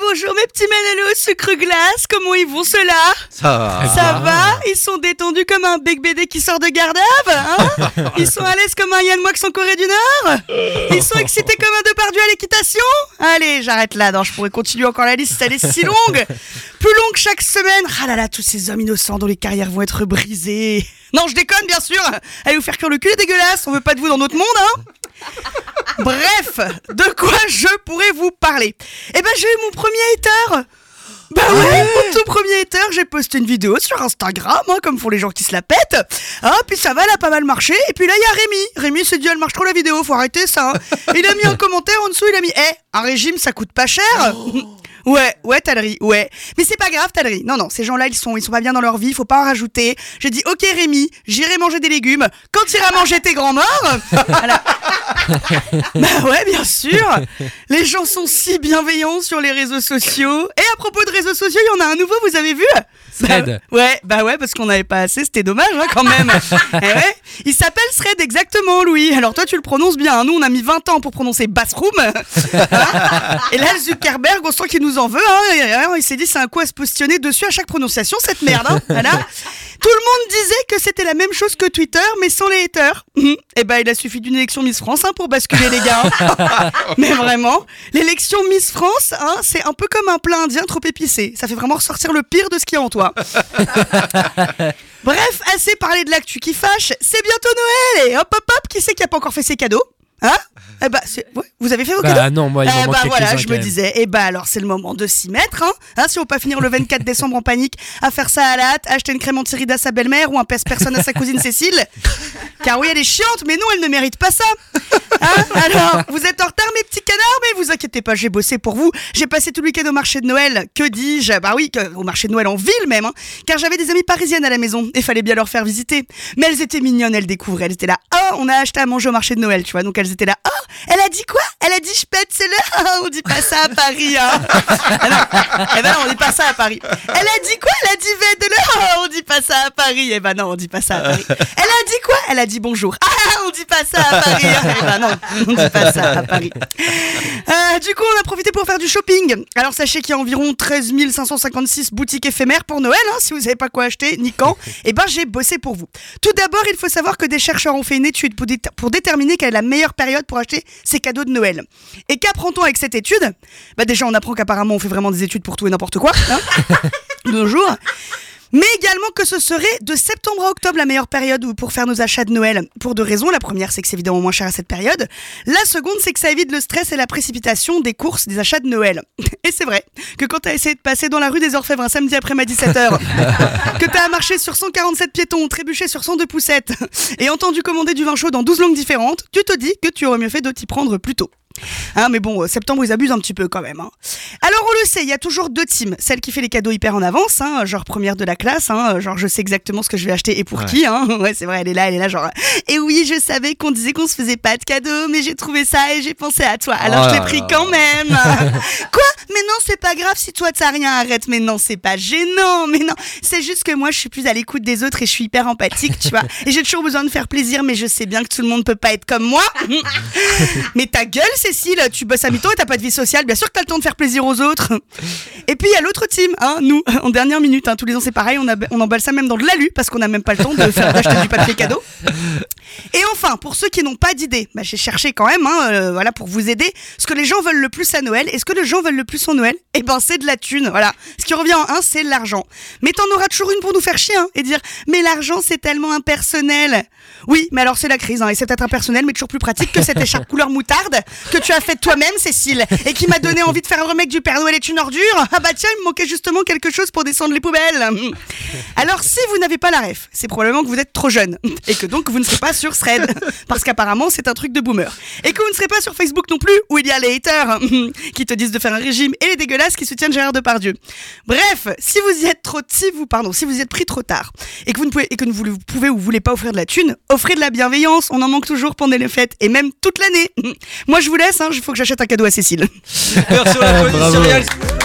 bonjour mes petits mélanos au sucre glace, comment ils vont ceux-là Ça va. Ça va Ils sont détendus comme un bec BD qui sort de Gardave hein Ils sont à l'aise comme un Yann Moix en Corée du Nord Ils sont excités comme un Depardieu à l'équitation Allez, j'arrête là, non, je pourrais continuer encore la liste, elle est si longue Plus longue chaque semaine Ah là là, tous ces hommes innocents dont les carrières vont être brisées Non, je déconne bien sûr Allez vous faire cuire le cul, les dégueulasses, on veut pas de vous dans notre monde, hein Bref, de quoi je pourrais vous parler? Eh ben j'ai eu mon premier hater bah ouais, mon tout premier hater, j'ai posté une vidéo sur Instagram, hein, comme font les gens qui se la pètent. Ah, puis ça va, elle a pas mal marché. Et puis là, il y a Rémi. Rémi s'est dit, elle marche trop la vidéo, faut arrêter ça. hein. Il a mis un commentaire en dessous, il a mis, eh, un régime, ça coûte pas cher. Ouais, ouais, Talerie, ouais. Mais c'est pas grave, Talerie. Non, non, ces gens-là, ils sont, ils sont pas bien dans leur vie, faut pas en rajouter. J'ai dit, ok, Rémi, j'irai manger des légumes. Quand tu iras manger tes grands morts. Voilà. bah ouais, bien sûr. Les gens sont si bienveillants sur les réseaux sociaux. Et à propos de réseaux sociaux, il y en a un nouveau, vous avez vu? Thread. Bah, ouais, bah ouais, parce qu'on n'avait pas assez, c'était dommage hein, quand même. Eh ouais. Il s'appelle Thread exactement, Louis. Alors toi, tu le prononces bien. hein. Nous, on a mis 20 ans pour prononcer Bathroom. Hein et là, Zuckerberg, on sent qu'il nous en veut. Hein. Il s'est dit, c'est un coup à se positionner dessus à chaque prononciation, cette merde. Hein. Voilà. Tout le monde disait que c'était la même chose que Twitter, mais sans les haters. Et ben, il a suffi d'une élection Miss France hein, pour basculer les gars. hein. mais vraiment, l'élection Miss France, hein, c'est un peu comme un plat indien trop épicé. Ça fait vraiment ressortir le pire de ce qu'il y a en toi. Bref, assez parlé de l'actu qui fâche. C'est bientôt Noël et hop hop hop, qui c'est qui a pas encore fait ses cadeaux Hein? Eh bah, ouais, vous avez fait vos cadeaux? Bah non, moi, il Eh bah voilà, je me même. disais. Et bah alors, c'est le moment de s'y mettre, hein. Hein, si on veut pas finir le 24 décembre en panique à faire ça à la hâte, acheter une crème anti-rides à sa belle-mère ou un pèse-personne à sa cousine Cécile. Car oui, elle est chiante, mais non, elle ne mérite pas ça. Hein? Alors, vous êtes en retard, mes petits canards, mais vous inquiétez pas, j'ai bossé pour vous. J'ai passé tout le week-end au marché de Noël. Que dis-je? Bah oui, au marché de Noël en ville même, hein. car j'avais des amies parisiennes à la maison et fallait bien leur faire visiter. Mais elles étaient mignonnes, elles découvraient. Elles étaient là. Oh, on a acheté à manger au marché de Noël, tu vois. Donc elles étaient là. Oh, elle a dit quoi? Elle a dit je pète, c'est là. on dit pas ça à Paris, hein. Ah non. Eh ben non, on dit pas ça à Paris. Elle a dit quoi? Elle a dit vête de là. on dit pas ça à Paris. Eh ben non, on dit pas ça à Paris. Elle a dit quoi? Elle a dit bonjour. Ah, on dit pas ça à Paris. Eh ben non, on dit pas ça à Paris. Euh, du coup, on a profité pour faire du shopping. Alors sachez qu'il y a environ 13 556 boutiques éphémères pour Noël. hein, si vous savez pas quoi acheter ni quand, eh ben j'ai bossé pour vous. Tout d'abord, il faut savoir que des chercheurs ont fait une étude pour, dé- pour déterminer quelle est la meilleure période pour acheter ses cadeaux de Noël. Et qu'apprend-on avec cette étude? Bah déjà, on apprend qu'apparemment on fait vraiment des études pour tout et n'importe quoi. Hein de nos jours. Mais également que ce serait de septembre à octobre la meilleure période pour faire nos achats de Noël. Pour deux raisons. La première, c'est que c'est évidemment moins cher à cette période. La seconde, c'est que ça évite le stress et la précipitation des courses, des achats de Noël. Et c'est vrai que quand t'as essayé de passer dans la rue des Orfèvres un samedi après-midi 17h, que t'as marché sur 147 piétons, trébuché sur 102 poussettes et entendu commander du vin chaud dans 12 langues différentes, tu te dis que tu aurais mieux fait de t'y prendre plus tôt. Hein, mais bon, euh, septembre, ils abusent un petit peu quand même. hein. Alors, on le sait, il y a toujours deux teams. Celle qui fait les cadeaux hyper en avance, hein, genre première de la classe, hein, genre je sais exactement ce que je vais acheter et pour Ouais. qui. Ouais, c'est vrai, elle est là, elle est là, genre. Et oui, je savais qu'on disait qu'on se faisait pas de cadeaux, mais j'ai trouvé ça et j'ai pensé à toi. Alors, Oh je l'ai pris quand même. Quoi? Mais non, c'est pas grave si toi t'as rien, arrête. Mais non, c'est pas gênant. Mais non, c'est juste que moi, je suis plus à l'écoute des autres et je suis hyper empathique, tu vois. Et j'ai toujours besoin de faire plaisir, mais je sais bien que tout le monde peut pas être comme moi. Mais ta gueule, Cécile, tu bosses à mi-temps et t'as pas de vie sociale. Bien sûr que t'as le temps de faire plaisir aux autres. Et puis il y a l'autre team, hein, nous, en dernière minute. hein, tous les ans c'est pareil, on, a- on emballe ça même dans de l'alu parce qu'on n'a même pas le temps de faire d'acheter du papier cadeau. Et enfin, pour ceux qui n'ont pas d'idée, bah, j'ai cherché quand même, hein, euh, voilà, pour vous aider, ce que les gens veulent le plus à Noël. Et ce que les gens veulent le plus en Noël, eh ben c'est de la thune. Voilà, ce qui revient en un, c'est l'argent. Mais t'en auras toujours une pour nous faire chier hein, et dire, mais l'argent c'est tellement impersonnel. Oui, mais alors c'est la crise, hein, et c'est peut-être impersonnel, mais toujours plus pratique que cette écharpe couleur moutarde que tu as faite toi-même, Cécile, et qui m'a donné envie de faire un remake du Père Noël est une ordure. Ah bah tiens, il me manquait justement quelque chose pour descendre les poubelles. Alors si vous n'avez pas la ref, c'est probablement que vous êtes trop jeune, et que donc vous ne serez pas sur Thread, parce qu'apparemment c'est un truc de boomer. Et que vous ne serez pas sur Facebook non plus, où il y a les haters qui te disent de faire un régime, et les dégueulasses qui soutiennent Gérard Depardieu. Bref, si vous y êtes trop, si vous, pardon, si vous y êtes pris trop tard, et que vous ne pouvez, et que vous ne pouvez ou voulez pas offrir de la thune, offrez de la bienveillance, on en manque toujours pendant les fêtes, et même toute l'année. Moi je vous laisse, hein, il faut que j'achète un cadeau à Cécile. Merci,